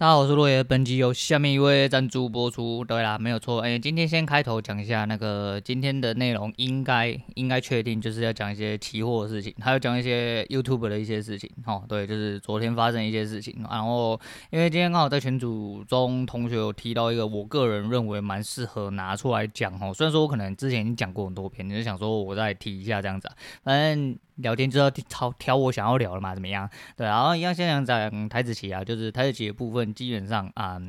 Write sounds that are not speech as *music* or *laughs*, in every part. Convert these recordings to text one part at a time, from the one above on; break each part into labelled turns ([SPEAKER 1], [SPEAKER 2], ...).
[SPEAKER 1] 大家好，我是落叶。本集由下面一位赞助播出。对啦，没有错。哎，今天先开头讲一下那个今天的内容应，该应该确定就是要讲一些期货的事情，还有讲一些 YouTube 的一些事情。哦，对，就是昨天发生一些事情。然后，因为今天刚好在群组中，同学有提到一个，我个人认为蛮适合拿出来讲。哦，虽然说我可能之前已经讲过很多遍，你就想说我再提一下这样子啊，反正。聊天就要挑挑我想要聊的嘛，怎么样？对，然后一样先讲讲台子棋啊，就是台子棋的部分，基本上啊、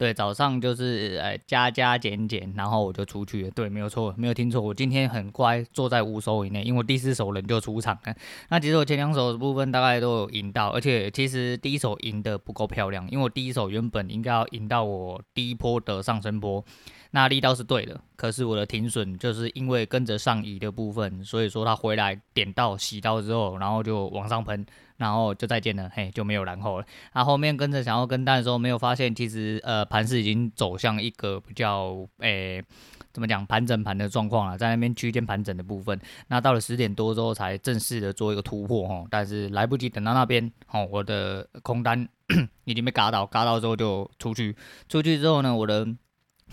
[SPEAKER 1] 对，早上就是呃加加减减，然后我就出去了。对，没有错，没有听错，我今天很乖，坐在五手以内，因为第四手人就出场了。那其实我前两手的部分大概都有赢到，而且其实第一手赢得不够漂亮，因为我第一手原本应该要赢到我第一波的上升波。那力道是对的，可是我的停损就是因为跟着上移的部分，所以说它回来点到洗到之后，然后就往上喷，然后就再见了，嘿，就没有然后了。那后，面跟着想要跟单的时候，没有发现其实呃盘势已经走向一个比较诶、怎么讲盘整盘的状况了，在那边区间盘整的部分。那到了十点多之后才正式的做一个突破哈，但是来不及等到那边，哦，我的空单 *coughs* 已经被嘎到，嘎到之后就出去，出去之后呢，我的。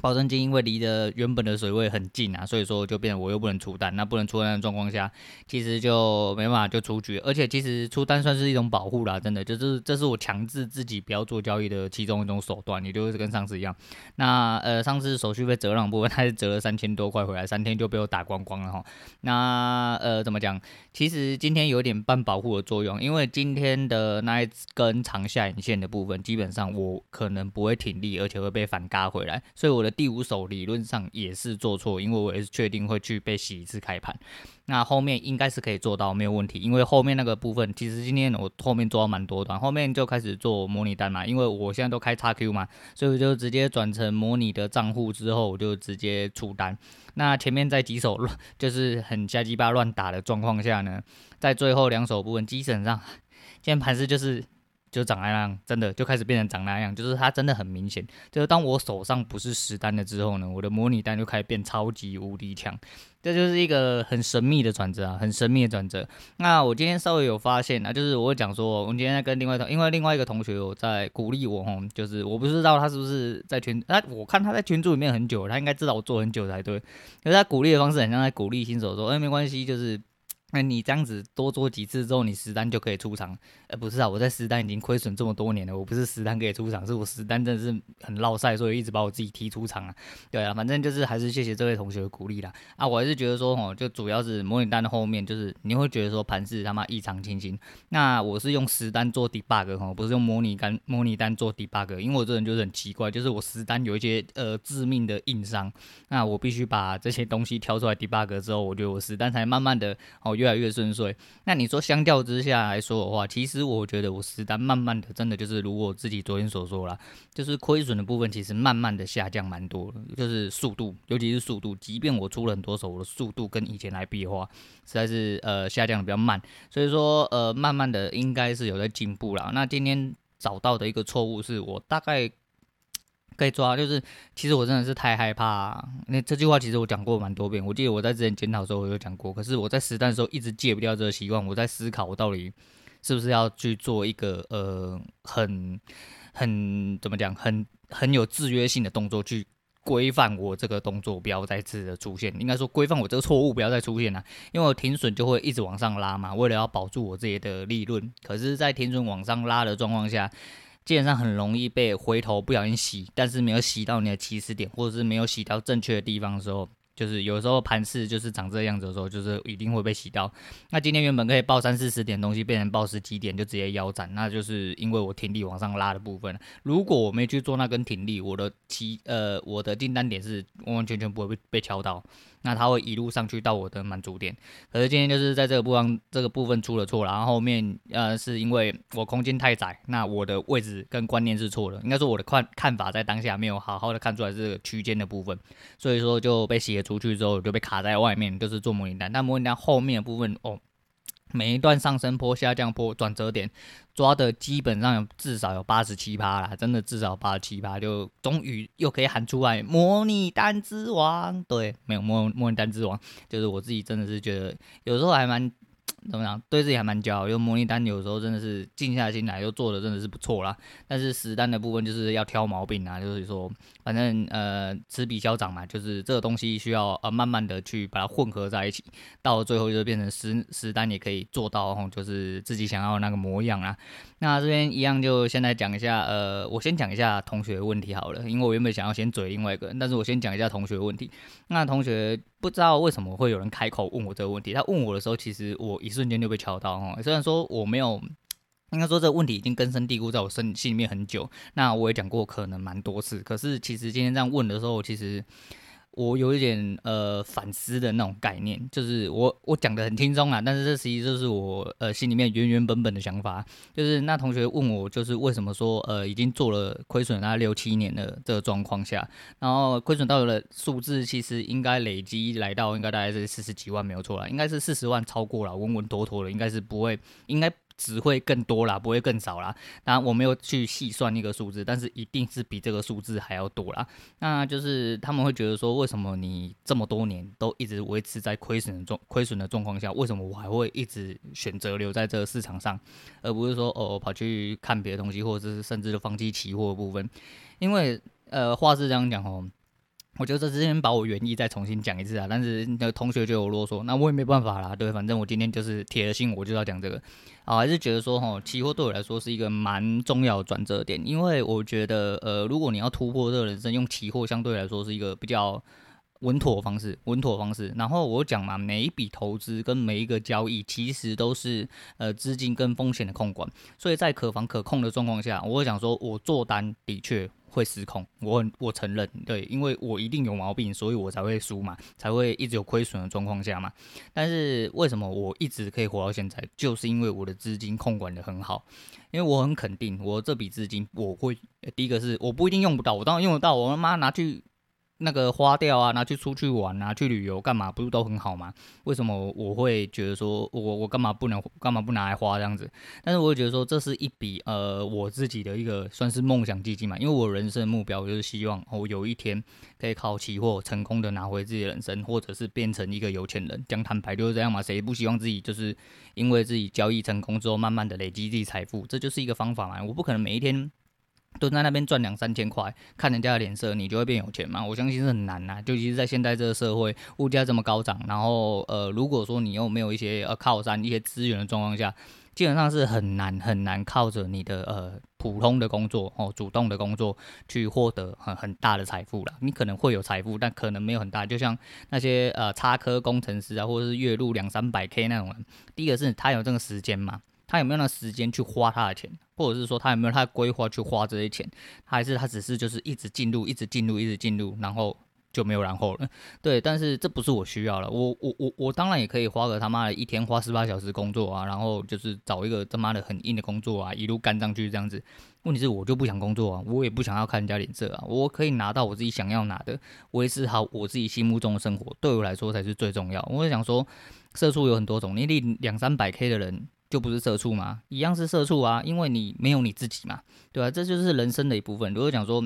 [SPEAKER 1] 保证金因为离的原本的水位很近啊，所以说就变成我又不能出单，那不能出单的状况下，其实就没办法就出局，而且其实出单算是一种保护啦，真的就是这是我强制自己不要做交易的其中一种手段，也就是跟上次一样。那呃上次手续费折让部分，它是折了三千多块回来，三天就被我打光光了哈。那呃怎么讲？其实今天有点半保护的作用，因为今天的那一根长下影线的部分，基本上我可能不会挺立，而且会被反嘎回来，所以我。第五手理论上也是做错，因为我也是确定会去被洗一次开盘，那后面应该是可以做到没有问题，因为后面那个部分其实今天我后面做到蛮多段，后面就开始做模拟单嘛，因为我现在都开叉 Q 嘛，所以我就直接转成模拟的账户之后，我就直接出单。那前面在几手乱 *laughs* 就是很瞎鸡巴乱打的状况下呢，在最后两手部分基本上 *laughs* 今天盘势就是。就长那样，真的就开始变成长那样，就是它真的很明显。就是当我手上不是实单了之后呢，我的模拟单就开始变超级无敌强。这就是一个很神秘的转折啊，很神秘的转折。那我今天稍微有发现啊，就是我讲说，我今天在跟另外同，因为另外一个同学有在鼓励我吼，就是我不知道他是不是在群，他我看他在群组里面很久，他应该知道我做很久才对。可是他鼓励的方式很像在鼓励新手说，哎，没关系，就是。那你这样子多做几次之后，你实单就可以出场。呃，不是啊，我在实单已经亏损这么多年了，我不是实单可以出场，是我实单真的是很落赛，所以一直把我自己踢出场啊。对啊，反正就是还是谢谢这位同学的鼓励啦。啊，我还是觉得说，哦，就主要是模拟单的后面，就是你会觉得说盘势他妈异常清新。那我是用实单做 debug 哈，不是用模拟单模拟单做 debug，因为我这人就是很奇怪，就是我实单有一些呃致命的硬伤，那我必须把这些东西挑出来 debug 之后，我觉得我实单才慢慢的哦。越来越顺遂。那你说相较之下来说的话，其实我觉得我实单慢慢的，真的就是如我自己昨天所说啦，就是亏损的部分其实慢慢的下降蛮多的，就是速度，尤其是速度，即便我出了很多手，我的速度跟以前来比的话，实在是呃下降的比较慢。所以说呃慢慢的应该是有在进步啦。那今天找到的一个错误是我大概。可以抓，就是其实我真的是太害怕。那这句话其实我讲过蛮多遍，我记得我在之前检讨的时候我有讲过。可是我在实战的时候一直戒不掉这个习惯。我在思考，我到底是不是要去做一个呃很很怎么讲，很很有制约性的动作，去规范我这个动作不要再次的出现。应该说规范我这个错误不要再出现了，因为我停损就会一直往上拉嘛，为了要保住我自己的利润。可是，在停损往上拉的状况下。基本上很容易被回头不小心洗，但是没有洗到你的起始点，或者是没有洗到正确的地方的时候，就是有时候盘势就是长这样子的时候，就是一定会被洗到。那今天原本可以报三四十点东西，变成报十几点就直接腰斩，那就是因为我挺力往上拉的部分。如果我没去做那根挺力，我的期呃我的订单点是完完全全不会被被敲到。那它会一路上去到我的满足点，可是今天就是在这个部分这个部分出了错，然后后面呃是因为我空间太窄，那我的位置跟观念是错的，应该说我的看看法在当下没有好好的看出来这个区间的部分，所以说就被写出去之后就被卡在外面，就是做模拟单，但模拟单后面的部分哦。每一段上升坡、下降坡、转折点抓的基本上有至少有八十七趴啦，真的至少八十七趴，就终于又可以喊出来“模拟单之王”。对，没有模模拟单之王，就是我自己真的是觉得有时候还蛮怎么样？对自己还蛮骄傲，因为模拟单有时候真的是静下心来又做的真的是不错啦。但是实单的部分就是要挑毛病啊，就是说反正呃此起彼落嘛，就是这个东西需要呃慢慢的去把它混合在一起，到了最后就变成实实单也可以做到吼，就是自己想要那个模样啊。那这边一样就先来讲一下，呃，我先讲一下同学的问题好了，因为我原本想要先嘴另外一个人，但是我先讲一下同学的问题。那同学不知道为什么会有人开口问我这个问题，他问我的时候，其实我一瞬间就被敲到哈。虽然说我没有，应该说这个问题已经根深蒂固在我身心里面很久，那我也讲过可能蛮多次，可是其实今天这样问的时候，其实。我有一点呃反思的那种概念，就是我我讲的很轻松啊，但是这实际就是我呃心里面原原本本的想法。就是那同学问我，就是为什么说呃已经做了亏损大概六七年的这个状况下，然后亏损到了数字其实应该累积来到应该大概是四十几万没有错啦，应该是四十万超过了，稳稳妥妥的，应该是不会应该。只会更多啦，不会更少啦。当然我没有去细算那个数字，但是一定是比这个数字还要多啦。那就是他们会觉得说，为什么你这么多年都一直维持在亏损的状亏损的状况下，为什么我还会一直选择留在这个市场上，而不是说哦跑去看别的东西，或者是甚至就放弃期货部分？因为呃话是这样讲哦。我觉得这之前把我原意再重新讲一次啊，但是那同学就有啰嗦，那我也没办法啦。对，反正我今天就是铁了心，我就要讲这个啊，还是觉得说哈，期货对我来说是一个蛮重要的转折点，因为我觉得呃，如果你要突破这个人生，用期货相对来说是一个比较稳妥的方式，稳妥的方式。然后我讲嘛，每一笔投资跟每一个交易其实都是呃资金跟风险的控管，所以在可防可控的状况下，我会讲说我做单的确。会失控，我我承认，对，因为我一定有毛病，所以我才会输嘛，才会一直有亏损的状况下嘛。但是为什么我一直可以活到现在，就是因为我的资金控管的很好，因为我很肯定，我这笔资金我会，第一个是我不一定用不到，我当然用得到，我他妈拿去。那个花掉啊，拿去出去玩啊，去旅游干嘛，不是都很好吗？为什么我会觉得说我我干嘛不能干嘛不拿来花这样子？但是我会觉得说这是一笔呃我自己的一个算是梦想基金嘛，因为我人生的目标就是希望我有一天可以靠期货成功的拿回自己的人生，或者是变成一个有钱人。讲坦白就是这样嘛，谁不希望自己就是因为自己交易成功之后，慢慢的累积自己财富，这就是一个方法嘛。我不可能每一天。蹲在那边赚两三千块，看人家的脸色，你就会变有钱吗？我相信是很难呐、啊。尤其是在现在这个社会，物价这么高涨，然后呃，如果说你又没有一些呃靠山、一些资源的状况下，基本上是很难很难靠着你的呃普通的工作哦，主动的工作去获得很很大的财富了。你可能会有财富，但可能没有很大。就像那些呃插科工程师啊，或者是月入两三百 K 那种人，第一个是他有这个时间嘛。他有没有那时间去花他的钱，或者是说他有没有他的规划去花这些钱，还是他只是就是一直进入，一直进入，一直进入，然后就没有然后了？对，但是这不是我需要了。我我我我当然也可以花个他妈的一天花十八小时工作啊，然后就是找一个他妈的很硬的工作啊，一路干上去这样子。问题是我就不想工作啊，我也不想要看人家脸色啊，我可以拿到我自己想要拿的，维持好我自己心目中的生活，对我来说才是最重要。我想说，社畜有很多种，你领两三百 K 的人。就不是社畜吗？一样是社畜啊，因为你没有你自己嘛，对吧？这就是人生的一部分。如果讲说。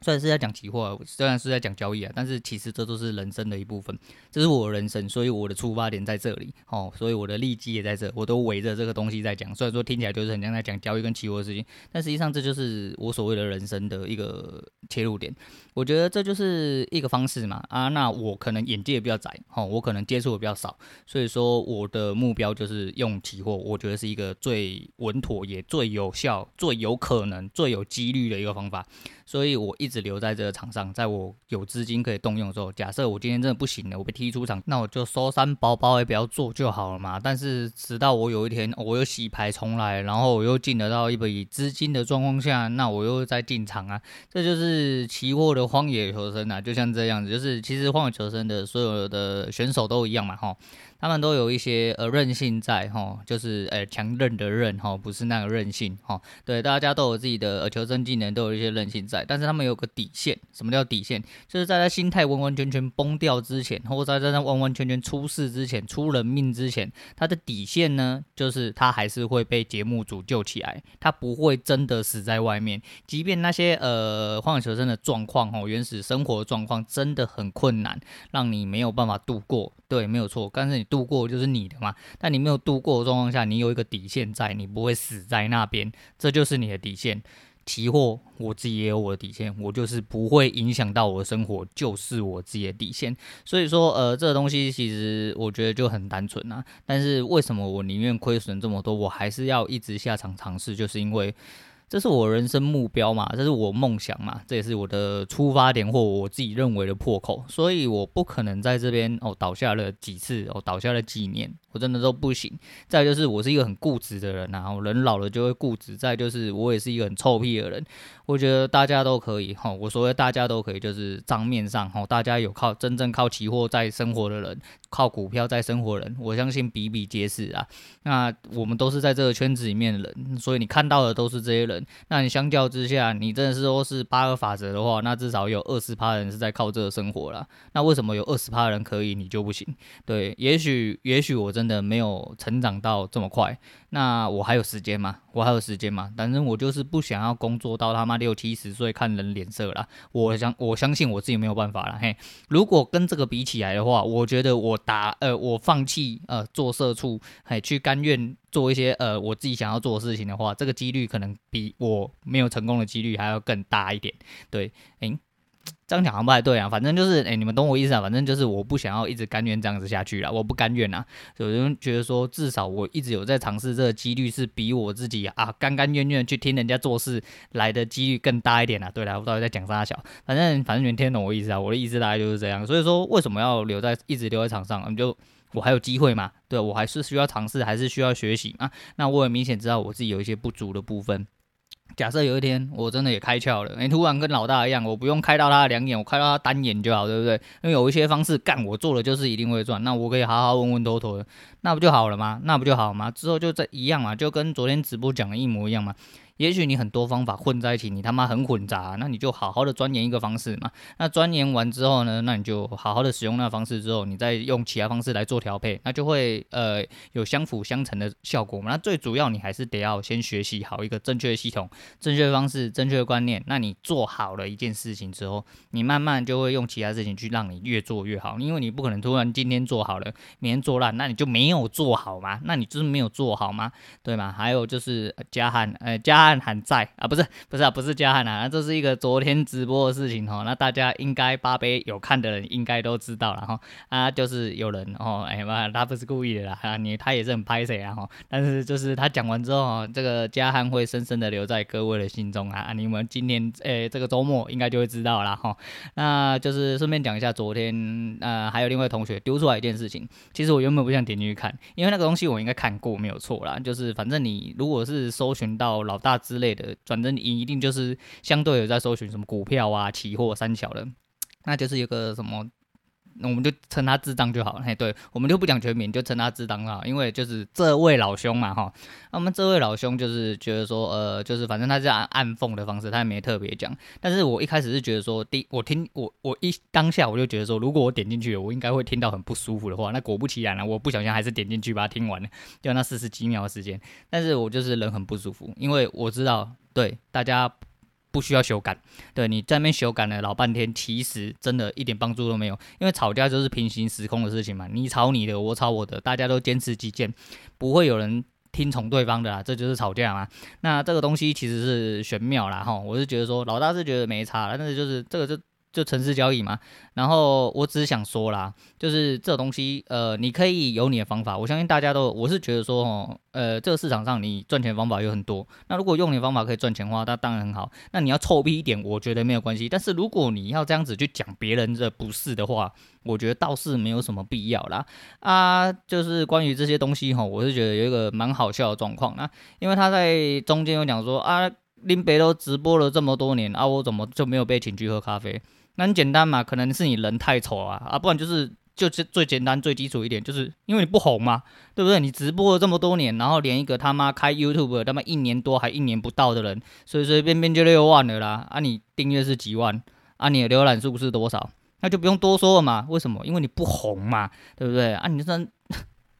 [SPEAKER 1] 虽然是在讲期货，虽然是在讲交易啊，但是其实这都是人生的一部分，这是我人生，所以我的出发点在这里哦，所以我的利基也在这，我都围着这个东西在讲。虽然说听起来就是很像在讲交易跟期货的事情，但实际上这就是我所谓的人生的一个切入点。我觉得这就是一个方式嘛啊，那我可能眼界也比较窄哦，我可能接触的比较少，所以说我的目标就是用期货，我觉得是一个最稳妥也最有效、最有可能、最有几率的一个方法。所以我一直只留在这个场上，在我有资金可以动用的时候，假设我今天真的不行了，我被踢出场，那我就收山包包也不要做就好了嘛。但是直到我有一天我又洗牌重来，然后我又进得到一笔资金的状况下，那我又再进场啊，这就是期货的荒野求生啊，就像这样子，就是其实荒野求生的所有的选手都一样嘛，哈。他们都有一些呃韧性在哈，就是呃强韧的韧哈，不是那个韧性哈。对，大家都有自己的呃求生技能，都有一些韧性在，但是他们有个底线。什么叫底线？就是在他心态完完全全崩掉之前，或者在他完完全全出事之前、出人命之前，他的底线呢，就是他还是会被节目组救起来，他不会真的死在外面。即便那些呃荒野求生的状况哈，原始生活状况真的很困难，让你没有办法度过。对，没有错。但是你度过就是你的嘛，但你没有度过的状况下，你有一个底线在，你不会死在那边，这就是你的底线。期货我自己也有我的底线，我就是不会影响到我的生活，就是我自己的底线。所以说，呃，这个东西其实我觉得就很单纯啊。但是为什么我宁愿亏损这么多，我还是要一直下场尝试，就是因为。这是我人生目标嘛，这是我梦想嘛，这也是我的出发点或我自己认为的破口，所以我不可能在这边哦倒下了几次哦倒下了几年，我真的都不行。再就是我是一个很固执的人然后，人老了就会固执。再就是我也是一个很臭屁的人，我觉得大家都可以哈，我所谓大家都可以，就是账面上哈，大家有靠真正靠期货在生活的人，靠股票在生活的人，我相信比比皆是啊。那我们都是在这个圈子里面的人，所以你看到的都是这些人。那你相较之下，你真的是说是八个法则的话，那至少有二十趴人是在靠这个生活啦。那为什么有二十趴人可以，你就不行？对，也许也许我真真的没有成长到这么快。那我还有时间吗？我还有时间吗？反正我就是不想要工作到他妈六七十岁看人脸色啦。我相我相信我自己没有办法了。嘿，如果跟这个比起来的话，我觉得我打呃我放弃呃做社畜，嘿去甘愿做一些呃我自己想要做的事情的话，这个几率可能比我没有成功的几率还要更大一点。对，诶。这样讲好像不太对啊，反正就是，哎、你们懂我意思啊。反正就是，我不想要一直甘愿这样子下去了，我不甘愿呐。有人觉得说，至少我一直有在尝试，这个几率是比我自己啊甘甘愿愿去听人家做事来的几率更大一点啊。对了，我到底在讲啥小？反正反正你们听懂我意思啊。我的意思大概就是这样。所以说，为什么要留在一直留在场上？你就我还有机会嘛？对，我还是需要尝试，还是需要学习啊。那我也明显知道我自己有一些不足的部分。假设有一天我真的也开窍了，你、突然跟老大一样，我不用开到他两眼，我开到他单眼就好，对不对？因为有一些方式干我做了就是一定会赚，那我可以好好稳稳妥妥的，那不就好了吗？那不就好吗？之后就这一样嘛，就跟昨天直播讲的一模一样嘛。也许你很多方法混在一起，你他妈很混杂，那你就好好的钻研一个方式嘛。那钻研完之后呢，那你就好好的使用那个方式之后，你再用其他方式来做调配，那就会呃有相辅相成的效果嘛。那最主要你还是得要先学习好一个正确的系统、正确的方式、正确的观念。那你做好了一件事情之后，你慢慢就会用其他事情去让你越做越好。因为你不可能突然今天做好了，明天做烂，那你就没有做好嘛？那你就是没有做好吗？对吗？还有就是加汉，呃加。汉还在啊，不是不是啊，不是加汉啊，那这是一个昨天直播的事情哈，那大家应该八杯有看的人应该都知道了哈，啊就是有人哦，哎妈，他不是故意的啦，啊你他也是很拍谁啊哈，但是就是他讲完之后哦，这个加汉会深深的留在各位的心中啊，你们今天诶、这个周末应该就会知道了哈，那就是顺便讲一下昨天呃还有另外同学丢出来一件事情，其实我原本不想点进去看，因为那个东西我应该看过没有错啦，就是反正你如果是搜寻到老大之类的。反正你一定就是相对有在搜寻什么股票啊、期货、三小的，那就是一个什么。那我们就称他智障就好了，嘿，对，我们就不讲全名，就称他智障了，因为就是这位老兄嘛，哈，那我们这位老兄就是觉得说，呃，就是反正他是按暗讽的方式，他也没特别讲。但是我一开始是觉得说，第我听我我一当下我就觉得说，如果我点进去，我应该会听到很不舒服的话。那果不其然了，我不小心还是点进去把它听完了，就那四十几秒的时间。但是我就是人很不舒服，因为我知道，对大家。不需要修改，对你在那边修改了老半天，其实真的一点帮助都没有。因为吵架就是平行时空的事情嘛，你吵你的，我吵我的，大家都坚持己见，不会有人听从对方的啦，*laughs* 这就是吵架嘛。那这个东西其实是玄妙啦，哈，我是觉得说老大是觉得没差，但是就是这个就。就城市交易嘛，然后我只是想说啦，就是这东西，呃，你可以有你的方法，我相信大家都，我是觉得说，哦，呃，这个市场上你赚钱方法有很多，那如果用你的方法可以赚钱的话，那当然很好。那你要臭屁一点，我觉得没有关系。但是如果你要这样子去讲别人的不是的话，我觉得倒是没有什么必要啦。啊，就是关于这些东西哈，我是觉得有一个蛮好笑的状况啊，因为他在中间有讲说啊，林北都直播了这么多年啊，我怎么就没有被请去喝咖啡？那很简单嘛，可能是你人太丑啊，啊，不然就是就是最简单最基础一点，就是因为你不红嘛，对不对？你直播了这么多年，然后连一个他妈开 YouTube 他妈一年多还一年不到的人，随随便便就六万了啦，啊，你订阅是几万，啊，你的浏览数是多少？那就不用多说了嘛，为什么？因为你不红嘛，对不对？啊，你这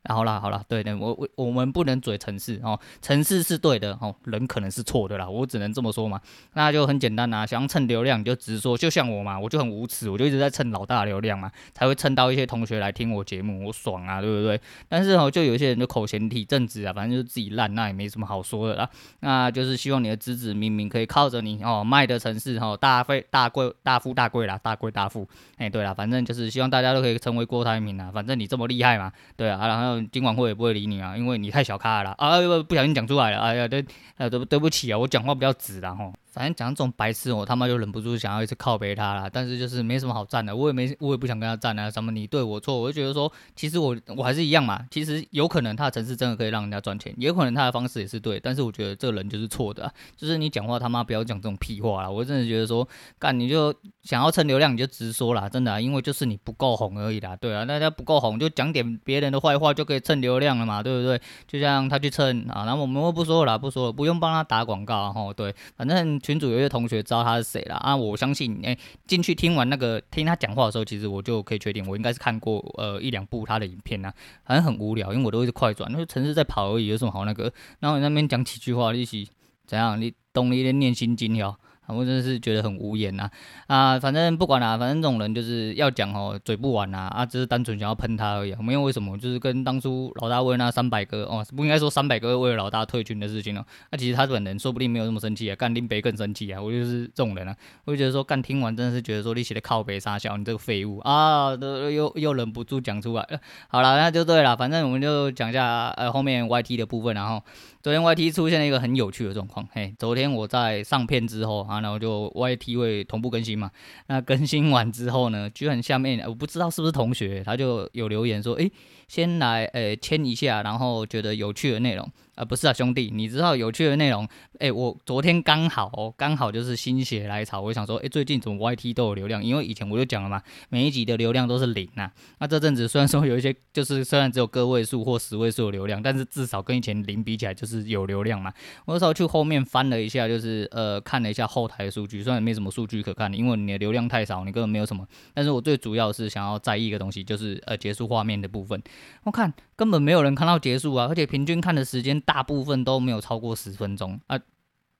[SPEAKER 1] 好啦好啦，对对，我我我们不能嘴城市哦，城市是对的哦，人可能是错的啦，我只能这么说嘛。那就很简单呐，想要蹭流量你就直说，就像我嘛，我就很无耻，我就一直在蹭老大流量嘛，才会蹭到一些同学来听我节目，我爽啊，对不对？但是哦，就有一些人就口嫌体正直啊，反正就是自己烂，那也没什么好说的啦。那就是希望你的子子明明可以靠着你哦卖的城市哦大费大贵大富大贵啦，大贵大富。哎，对啦，反正就是希望大家都可以成为郭台铭啊，反正你这么厉害嘛，对啊，然后。今晚会也不会理你啊，因为你太小咖了啊！不不小心讲出来了，哎呀，对，呃，对对不起啊，我讲话比较直然后。反正讲这种白痴，我他妈就忍不住想要一直靠背他啦。但是就是没什么好站的，我也没，我也不想跟他站啊。什么你对我错，我就觉得说，其实我我还是一样嘛。其实有可能他的城市真的可以让人家赚钱，也有可能他的方式也是对。但是我觉得这个人就是错的，就是你讲话他妈不要讲这种屁话啦。我真的觉得说，干你就想要蹭流量你就直说啦，真的，啊，因为就是你不够红而已啦。对啊，大家不够红就讲点别人的坏话就可以蹭流量了嘛，对不对？就像他去蹭啊，然后我们不说了，不说了，不用帮他打广告哈。对，反正群主有些同学。知道他是谁了啊？我相信，哎、进去听完那个听他讲话的时候，其实我就可以确定，我应该是看过呃一两部他的影片啊，反正很无聊，因为我都一直快转，那个城市在跑而已，有什么好那个？然后你那边讲几句话，一起怎样？你懂了一点念心经哟。我真的是觉得很无言呐，啊，反正不管啦，反正这种人就是要讲哦，嘴不完呐，啊，只是单纯想要喷他而已，没有为什么，就是跟当初老大为那三百个哦，不应该说三百个为了老大退群的事情哦，那其实他本人说不定没有那么生气啊，干林北更生气啊，我就是这种人啊，我就觉得说干听完真的是觉得说你写的靠北傻笑，你这个废物啊，都又又忍不住讲出来了，好了，那就对了，反正我们就讲一下呃后面 YT 的部分，然后。昨天 YT 出现了一个很有趣的状况，嘿，昨天我在上片之后啊，然后就 YT 会同步更新嘛，那更新完之后呢，居然下面我不知道是不是同学，他就有留言说，诶，先来诶签一下，然后觉得有趣的内容。啊、不是啊，兄弟，你知道有趣的内容？哎、我昨天刚好哦，刚好就是心血来潮，我想说，哎、最近怎么 YT 都有流量？因为以前我就讲了嘛，每一集的流量都是零呐、啊。那这阵子虽然说有一些，就是虽然只有个位数或十位数的流量，但是至少跟以前零比起来，就是有流量嘛。我那时候去后面翻了一下，就是呃看了一下后台的数据，虽然没什么数据可看，因为你的流量太少，你根本没有什么。但是我最主要是想要在意一个东西，就是呃结束画面的部分。我看根本没有人看到结束啊，而且平均看的时间大部分都。没有超过十分钟啊，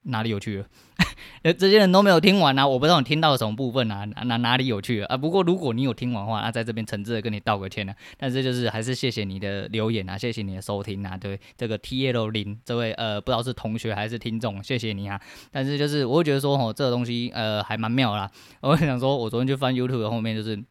[SPEAKER 1] 哪里有趣了？*laughs* 这些人都没有听完啊，我不知道你听到了什么部分啊，哪哪里有趣啊？不过如果你有听完的话，那在这边诚挚的跟你道个歉呢、但是就是还是谢谢你的留言啊，谢谢你的收听啊，对这个 TL 零这位呃不知道是同学还是听众，谢谢你啊。但是就是我会觉得说哦，这个东西呃还蛮妙啦。我想说，我昨天去翻 YouTube 后面就是。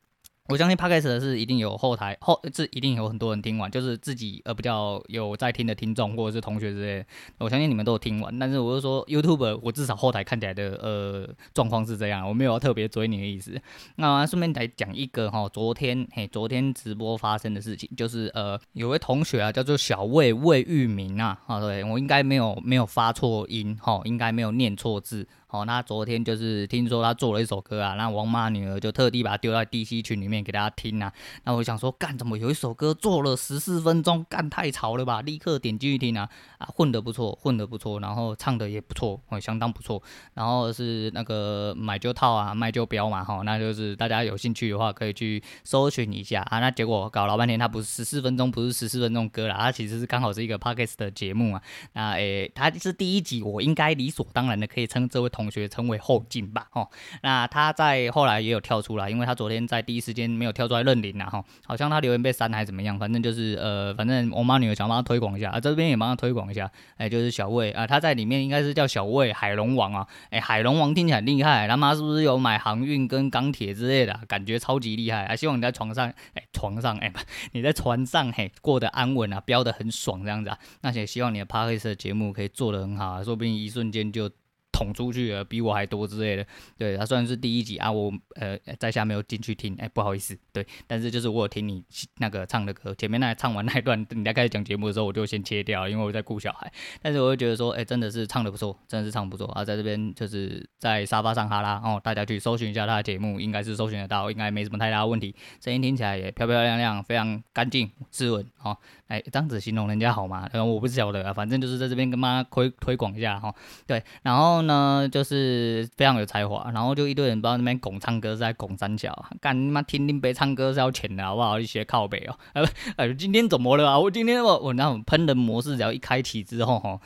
[SPEAKER 1] 我相信 Podcast 的是一定有后台后，这一定有很多人听完，就是自己呃比较有在听的听众或者是同学之类，我相信你们都有听完。但是我就说 YouTube，我至少后台看起来的呃状况是这样，我没有要特别追你的意思。那顺便来讲一个哈，昨天嘿，昨天直播发生的事情，就是呃有位同学啊叫做小魏魏玉明啊，啊对我应该没有没有发错音哈，应该没有念错字。哦，那昨天就是听说他做了一首歌啊，那王妈女儿就特地把它丢在 DC 群里面给大家听啊。那我想说，干怎么有一首歌做了十四分钟，干太潮了吧？立刻点进去听啊，啊混得不错，混得不错，然后唱的也不错，哦相当不错。然后是那个买就套啊，卖就标嘛，哈，那就是大家有兴趣的话可以去搜寻一下啊。那结果搞老半天，他不是十四分钟，不是十四分钟歌啦，他其实是刚好是一个 Podcast 的节目啊。那诶，他是第一集，我应该理所当然的可以称这位同。同学称为后进吧，哦，那他在后来也有跳出来，因为他昨天在第一时间没有跳出来认领啊，哈，好像他留言被删还是怎么样，反正就是呃，反正我妈女儿想帮他推广一下啊，这边也帮他推广一下，哎，就是小魏啊，他在里面应该是叫小魏海龙王啊，哎，海龙王听起来很厉害，他妈是不是有买航运跟钢铁之类的，感觉超级厉害啊，希望你在床上，哎，床上，哎，你在船上，嘿，过得安稳啊，飙得很爽这样子啊，那也希望你的 Podcast 的节目可以做得很好啊，说不定一瞬间就。捅出去了，比我还多之类的。对，他算是第一集啊，我呃在下没有进去听，哎、不好意思。对，但是就是我有听你那个唱的歌，前面那唱完那一段，你在开始讲节目的时候，我就先切掉，因为我在顾小孩。但是我会觉得说，哎、真的是唱的不错，真的是唱不错啊，在这边就是在沙发上哈拉哦，大家去搜寻一下他的节目，应该是搜寻得到，应该没什么太大的问题。声音听起来也漂漂亮亮，非常干净、斯文哦。哎、这样子形容人家好吗？呃，我不晓得啊，反正就是在这边跟妈推推广一下哈。对，然后。呢，就是非常有才华，然后就一堆人不知道那边拱唱歌是在拱三角，干你妈听听呗唱歌是要钱的好不好？你学靠背哦，哎哎，今天怎么了啊？我今天我我那种喷人模式只要一开启之后吼，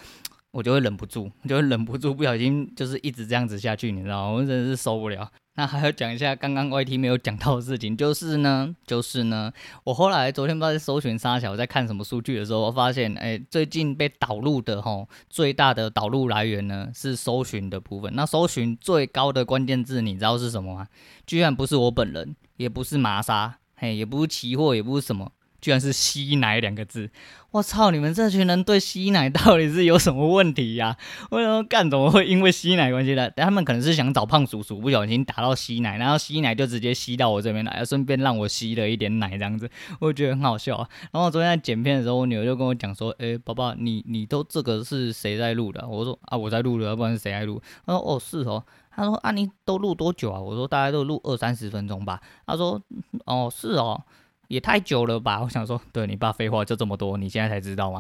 [SPEAKER 1] 我就会忍不住，就会忍不住不小心就是一直这样子下去，你知道吗？我真的是受不了。那还要讲一下刚刚 YT 没有讲到的事情，就是呢，*laughs* 就是呢，我后来昨天不知道在搜寻沙小，在看什么数据的时候，我发现，哎、最近被导入的吼，最大的导入来源呢是搜寻的部分。那搜寻最高的关键字，你知道是什么吗？居然不是我本人，也不是麻莎，嘿，也不是期货，也不是什么。居然是吸奶两个字，我操！你们这群人对吸奶到底是有什么问题呀、为什么干怎么会因为吸奶关系呢？他们可能是想找胖叔叔，不小心打到吸奶，然后吸奶就直接吸到我这边来，顺便让我吸了一点奶这样子，我觉得很好笑啊。然后昨天在剪片的时候，我女儿就跟我讲说：“诶，宝宝，你你都这个是谁在录的？”我说：“啊，我在录的，要不然是谁在录？”她说：“哦，是哦。”她说：“啊，你都录多久啊？”我说：“大概都录二三十分钟吧。”她说：“哦，是哦。”也太久了吧！*laughs* 我想说，对你爸废话就这么多，你现在才知道吗？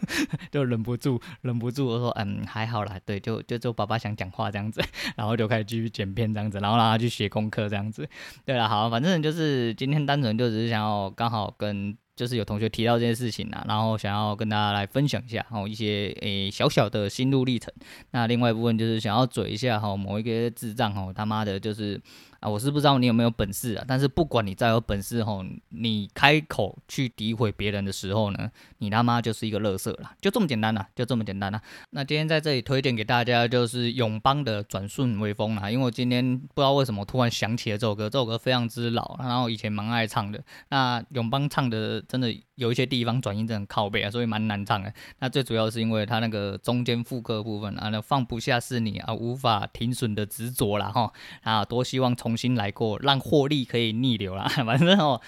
[SPEAKER 1] *laughs* 就忍不住，忍不住，我说，嗯，还好啦，对，就就就爸爸想讲话这样子，*laughs* 然后就开始继续剪片这样子，然后让他去写功课这样子。对了，好，反正就是今天单纯就只是想要刚好跟。就是有同学提到这件事情啊，然后想要跟大家来分享一下，哦，一些诶、小小的心路历程。那另外一部分就是想要嘴一下哈，某一个智障哦，他妈的，就是啊，我是不知道你有没有本事啊，但是不管你再有本事吼，你开口去诋毁别人的时候呢，你他妈就是一个垃圾了，就这么简单呐，就这么简单呐。那今天在这里推荐给大家就是永邦的转瞬微风啊，因为我今天不知道为什么突然想起了这首歌，这首歌非常之老，然后以前蛮爱唱的。那永邦唱的。真的有一些地方转音真的很靠背啊，所以蛮难唱的。那最主要是因为他那个中间副歌部分啊，那放不下是你啊，无法停损的执着啦哈啊，多希望重新来过，让获利可以逆流啦。*laughs* 反正哦，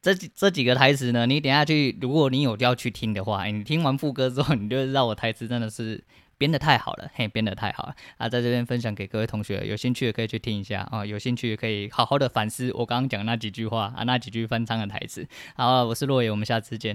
[SPEAKER 1] 这这几个台词呢，你等下去，如果你有要去听的话，你听完副歌之后，你就知道我台词真的是。编得太好了，嘿，编得太好了啊！在这边分享给各位同学，有兴趣的可以去听一下啊，有兴趣可以好好的反思我刚刚讲那几句话啊，那几句翻唱的台词。好，我是洛野，我们下次见。